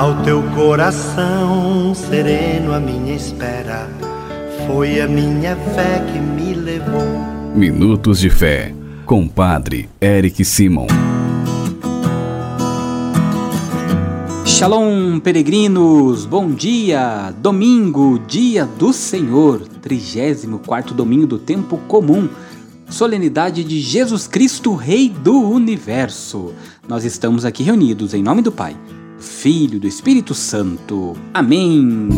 Ao teu coração sereno, a minha espera foi a minha fé que me levou. Minutos de Fé, com Padre Eric Simon. Shalom, peregrinos! Bom dia! Domingo, dia do Senhor, 34 domingo do tempo comum. Solenidade de Jesus Cristo, Rei do Universo. Nós estamos aqui reunidos em nome do Pai, Filho do Espírito Santo. Amém.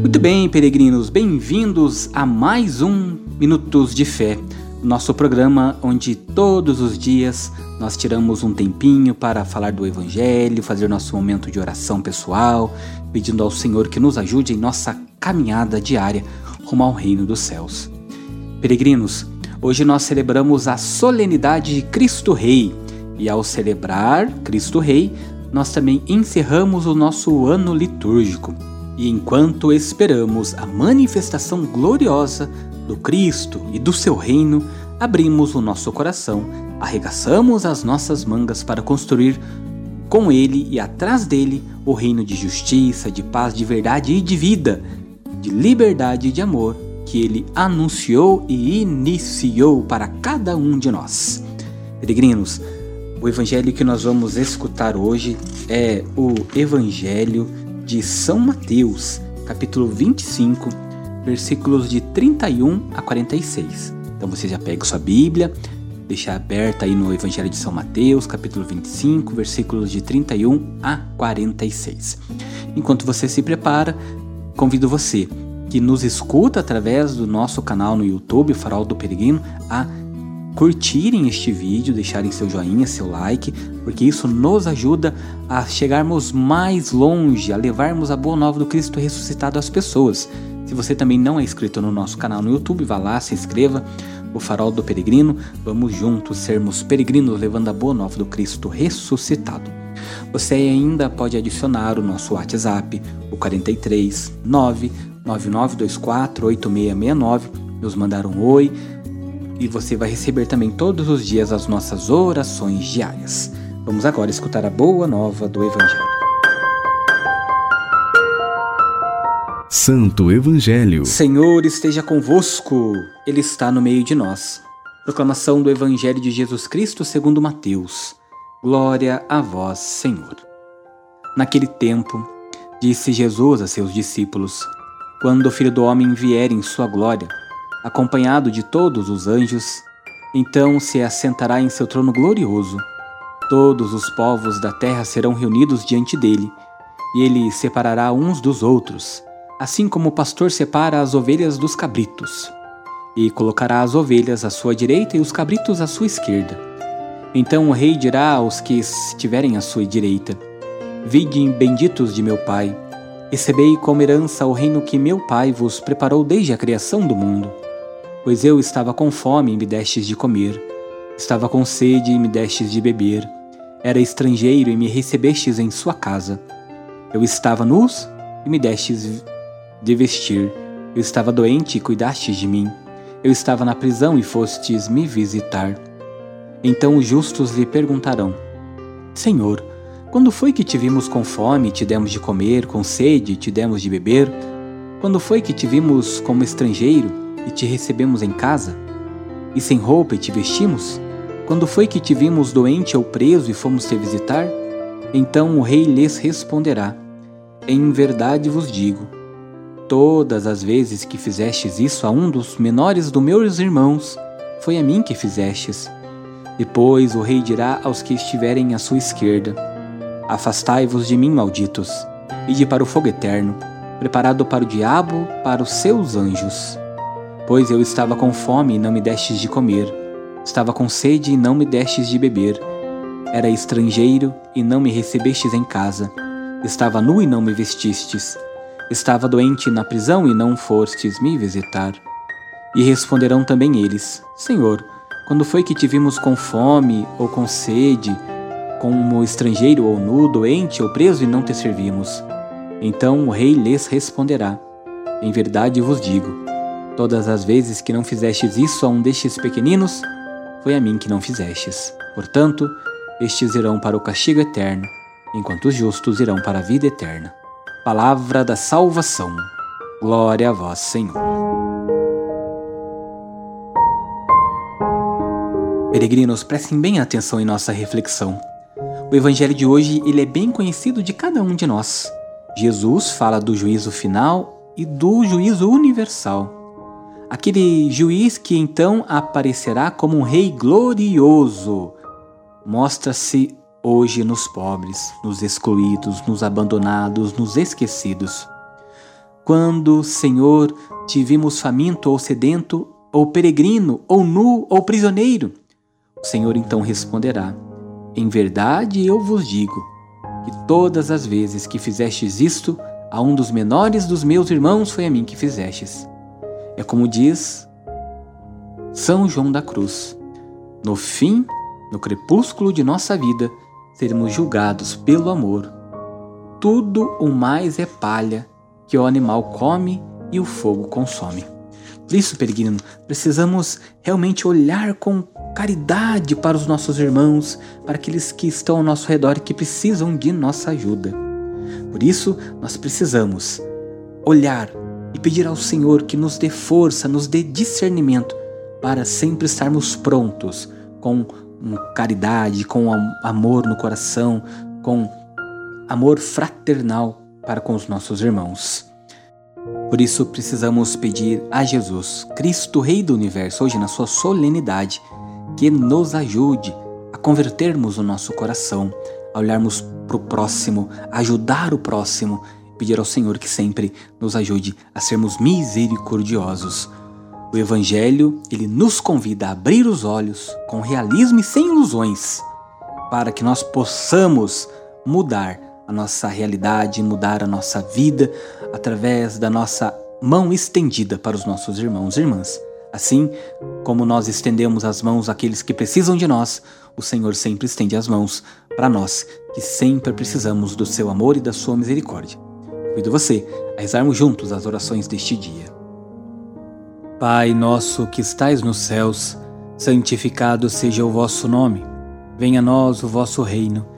Muito bem, peregrinos, bem-vindos a mais um Minutos de Fé nosso programa onde todos os dias nós tiramos um tempinho para falar do Evangelho, fazer nosso momento de oração pessoal, pedindo ao Senhor que nos ajude em nossa caminhada diária rumo ao reino dos céus. Peregrinos, hoje nós celebramos a solenidade de Cristo Rei e ao celebrar Cristo Rei, nós também encerramos o nosso ano litúrgico. E enquanto esperamos a manifestação gloriosa do Cristo e do seu reino, abrimos o nosso coração, arregaçamos as nossas mangas para construir com ele e atrás dele o reino de justiça, de paz, de verdade e de vida, de liberdade e de amor que ele anunciou e iniciou para cada um de nós. Peregrinos, o evangelho que nós vamos escutar hoje é o Evangelho de São Mateus, capítulo 25, versículos de 31 a 46. Então você já pega sua Bíblia, deixa aberta aí no Evangelho de São Mateus, capítulo 25, versículos de 31 a 46. Enquanto você se prepara, convido você que nos escuta através do nosso canal no YouTube, Farol do Peregrino, a curtirem este vídeo, deixarem seu joinha, seu like, porque isso nos ajuda a chegarmos mais longe, a levarmos a boa nova do Cristo ressuscitado às pessoas. Se você também não é inscrito no nosso canal no YouTube, vá lá, se inscreva. O Farol do Peregrino, vamos juntos sermos peregrinos levando a boa nova do Cristo ressuscitado. Você ainda pode adicionar o nosso WhatsApp, o 43 99924 8669, nos mandar um oi e você vai receber também todos os dias as nossas orações diárias. Vamos agora escutar a boa nova do Evangelho. Santo Evangelho. Senhor esteja convosco, Ele está no meio de nós. Proclamação do Evangelho de Jesus Cristo segundo Mateus. Glória a vós, Senhor. Naquele tempo, disse Jesus a seus discípulos: Quando o Filho do Homem vier em sua glória, acompanhado de todos os anjos, então se assentará em seu trono glorioso. Todos os povos da terra serão reunidos diante dele, e ele separará uns dos outros assim como o pastor separa as ovelhas dos cabritos, e colocará as ovelhas à sua direita e os cabritos à sua esquerda. Então o rei dirá aos que estiverem à sua direita: Vide benditos de meu Pai, recebei como herança o reino que meu Pai vos preparou desde a criação do mundo. Pois eu estava com fome e me destes de comer, estava com sede e me destes de beber, era estrangeiro e me recebestes em sua casa. Eu estava nus e me destes de vestir. Eu estava doente e cuidastes de mim. Eu estava na prisão e fostes me visitar. Então os justos lhe perguntarão: Senhor, quando foi que te vimos com fome te demos de comer, com sede te demos de beber? Quando foi que te vimos como estrangeiro e te recebemos em casa? E sem roupa e te vestimos? Quando foi que te vimos doente ou preso e fomos te visitar? Então o rei lhes responderá: Em verdade vos digo, Todas as vezes que fizestes isso a um dos menores dos meus irmãos, foi a mim que fizestes. Depois o rei dirá aos que estiverem à sua esquerda: Afastai-vos de mim, malditos, ide para o fogo eterno, preparado para o diabo, para os seus anjos. Pois eu estava com fome e não me destes de comer, estava com sede e não me destes de beber, era estrangeiro e não me recebestes em casa, estava nu e não me vestistes Estava doente na prisão e não fostes me visitar. E responderão também eles: Senhor, quando foi que te vimos com fome ou com sede, como estrangeiro ou nu, doente ou preso e não te servimos? Então o rei lhes responderá: Em verdade vos digo, todas as vezes que não fizestes isso a um destes pequeninos, foi a mim que não fizestes. Portanto, estes irão para o castigo eterno, enquanto os justos irão para a vida eterna. Palavra da salvação. Glória a vós, Senhor. Peregrinos, prestem bem atenção em nossa reflexão. O evangelho de hoje ele é bem conhecido de cada um de nós. Jesus fala do juízo final e do juízo universal. Aquele juiz que então aparecerá como um rei glorioso, mostra-se hoje nos pobres, nos excluídos, nos abandonados, nos esquecidos. Quando, Senhor, te vimos faminto ou sedento, ou peregrino, ou nu, ou prisioneiro, o Senhor então responderá: Em verdade eu vos digo que todas as vezes que fizestes isto a um dos menores dos meus irmãos foi a mim que fizestes. É como diz São João da Cruz: No fim, no crepúsculo de nossa vida, seremos julgados pelo amor. Tudo o mais é palha que o animal come e o fogo consome. Por isso, peregrino, precisamos realmente olhar com caridade para os nossos irmãos, para aqueles que estão ao nosso redor e que precisam de nossa ajuda. Por isso, nós precisamos olhar e pedir ao Senhor que nos dê força, nos dê discernimento para sempre estarmos prontos com caridade, com amor no coração, com amor fraternal para com os nossos irmãos. Por isso precisamos pedir a Jesus, Cristo Rei do Universo, hoje na sua solenidade, que nos ajude a convertermos o nosso coração, a olharmos para o próximo, a ajudar o próximo, pedir ao Senhor que sempre nos ajude a sermos misericordiosos. O Evangelho, ele nos convida a abrir os olhos com realismo e sem ilusões, para que nós possamos mudar a nossa realidade, mudar a nossa vida através da nossa mão estendida para os nossos irmãos e irmãs. Assim como nós estendemos as mãos àqueles que precisam de nós, o Senhor sempre estende as mãos para nós, que sempre precisamos do seu amor e da sua misericórdia. Convido você a rezarmos juntos as orações deste dia. Pai nosso que estais nos céus, santificado seja o vosso nome. Venha a nós o vosso reino.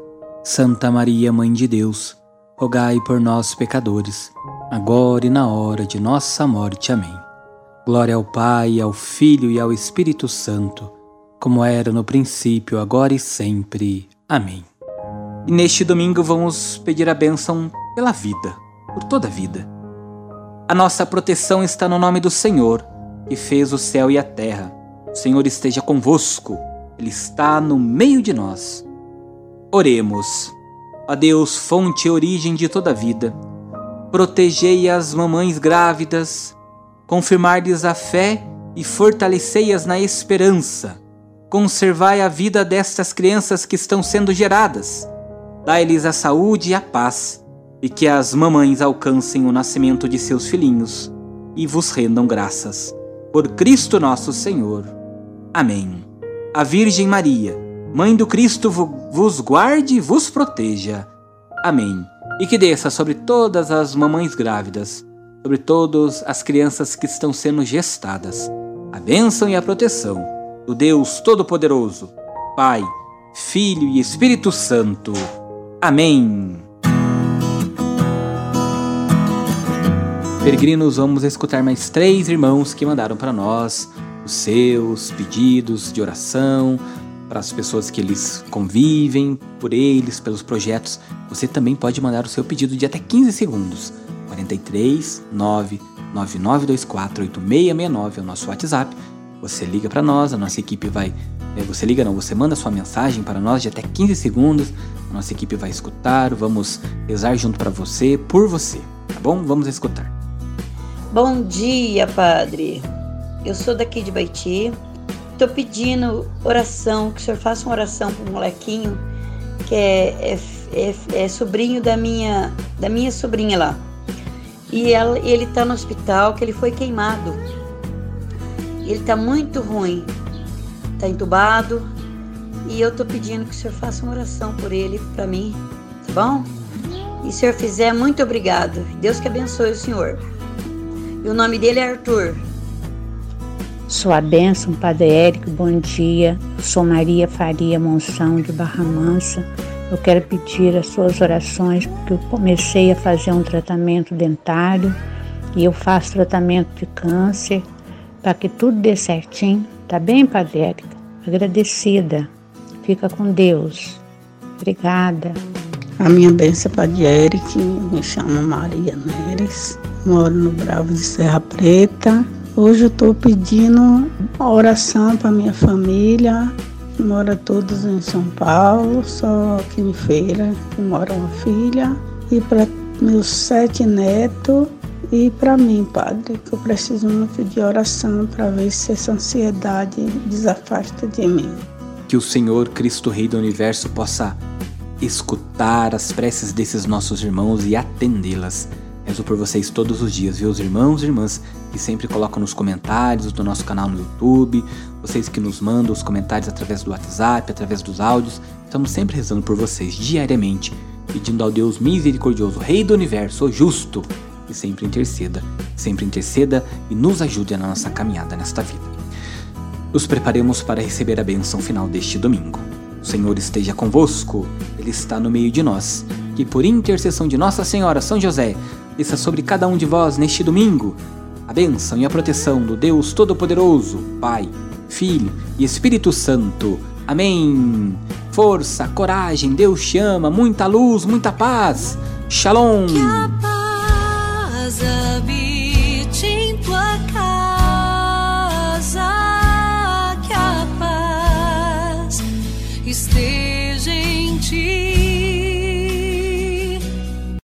Santa Maria, Mãe de Deus, rogai por nós, pecadores, agora e na hora de nossa morte. Amém. Glória ao Pai, ao Filho e ao Espírito Santo, como era no princípio, agora e sempre. Amém. E neste domingo vamos pedir a bênção pela vida, por toda a vida. A nossa proteção está no nome do Senhor, que fez o céu e a terra. O Senhor esteja convosco, Ele está no meio de nós. Oremos. A Deus, fonte e origem de toda vida, protegei as mamães grávidas, confirmar-lhes a fé e fortalecei-as na esperança. Conservai a vida destas crianças que estão sendo geradas. Dai-lhes a saúde e a paz, e que as mamães alcancem o nascimento de seus filhinhos e vos rendam graças. Por Cristo nosso Senhor. Amém. A Virgem Maria, Mãe do Cristo, vos guarde e vos proteja. Amém. E que desça sobre todas as mamães grávidas sobre todas as crianças que estão sendo gestadas. A bênção e a proteção do Deus Todo-Poderoso, Pai, Filho e Espírito Santo. Amém. Peregrinos, vamos escutar mais três irmãos que mandaram para nós os seus pedidos de oração, para as pessoas que eles convivem, por eles, pelos projetos. Você também pode mandar o seu pedido de até 15 segundos 43 99924 8669 é o nosso WhatsApp. Você liga para nós, a nossa equipe vai. É, você liga não, você manda sua mensagem para nós de até 15 segundos. A nossa equipe vai escutar, vamos rezar junto para você, por você, tá bom? Vamos escutar. Bom dia, Padre. Eu sou daqui de Baiti. Estou pedindo oração, que o senhor faça uma oração para o molequinho que é, é, é, é sobrinho da minha, da minha sobrinha lá. E ela, ele está no hospital, que ele foi queimado. Ele está muito ruim, está entubado. E eu estou pedindo que o senhor faça uma oração por ele, para mim, tá bom? E se o senhor fizer, muito obrigado. Deus que abençoe o senhor. E o nome dele é Arthur. Sua bênção, Padre Érico, bom dia. Eu sou Maria Faria Monção, de Barra Mansa. Eu quero pedir as suas orações, porque eu comecei a fazer um tratamento dentário e eu faço tratamento de câncer, para que tudo dê certinho. Tá bem, Padre Érica? Agradecida. Fica com Deus. Obrigada. A minha bênção é Padre Eric, me chamo Maria Neres, moro no Bravo de Serra Preta. Hoje eu estou pedindo oração para minha família, que mora todos em São Paulo, só aqui em Feira, que mora uma filha, e para meus sete netos e para mim, Padre, que eu preciso muito de oração para ver se essa ansiedade desafasta de mim. Que o Senhor Cristo Rei do Universo possa escutar as preces desses nossos irmãos e atendê-las. Rezo por vocês todos os dias, viu, irmãos e irmãs que sempre colocam nos comentários do nosso canal no YouTube, vocês que nos mandam os comentários através do WhatsApp, através dos áudios. Estamos sempre rezando por vocês diariamente, pedindo ao Deus misericordioso, Rei do Universo, justo, que sempre interceda, sempre interceda e nos ajude na nossa caminhada nesta vida. Nos preparemos para receber a bênção final deste domingo. O Senhor esteja convosco, Ele está no meio de nós. Que por intercessão de Nossa Senhora São José, desça sobre cada um de vós neste domingo a bênção e a proteção do Deus Todo-Poderoso, Pai, Filho e Espírito Santo. Amém. Força, coragem, Deus te ama, muita luz, muita paz. Shalom.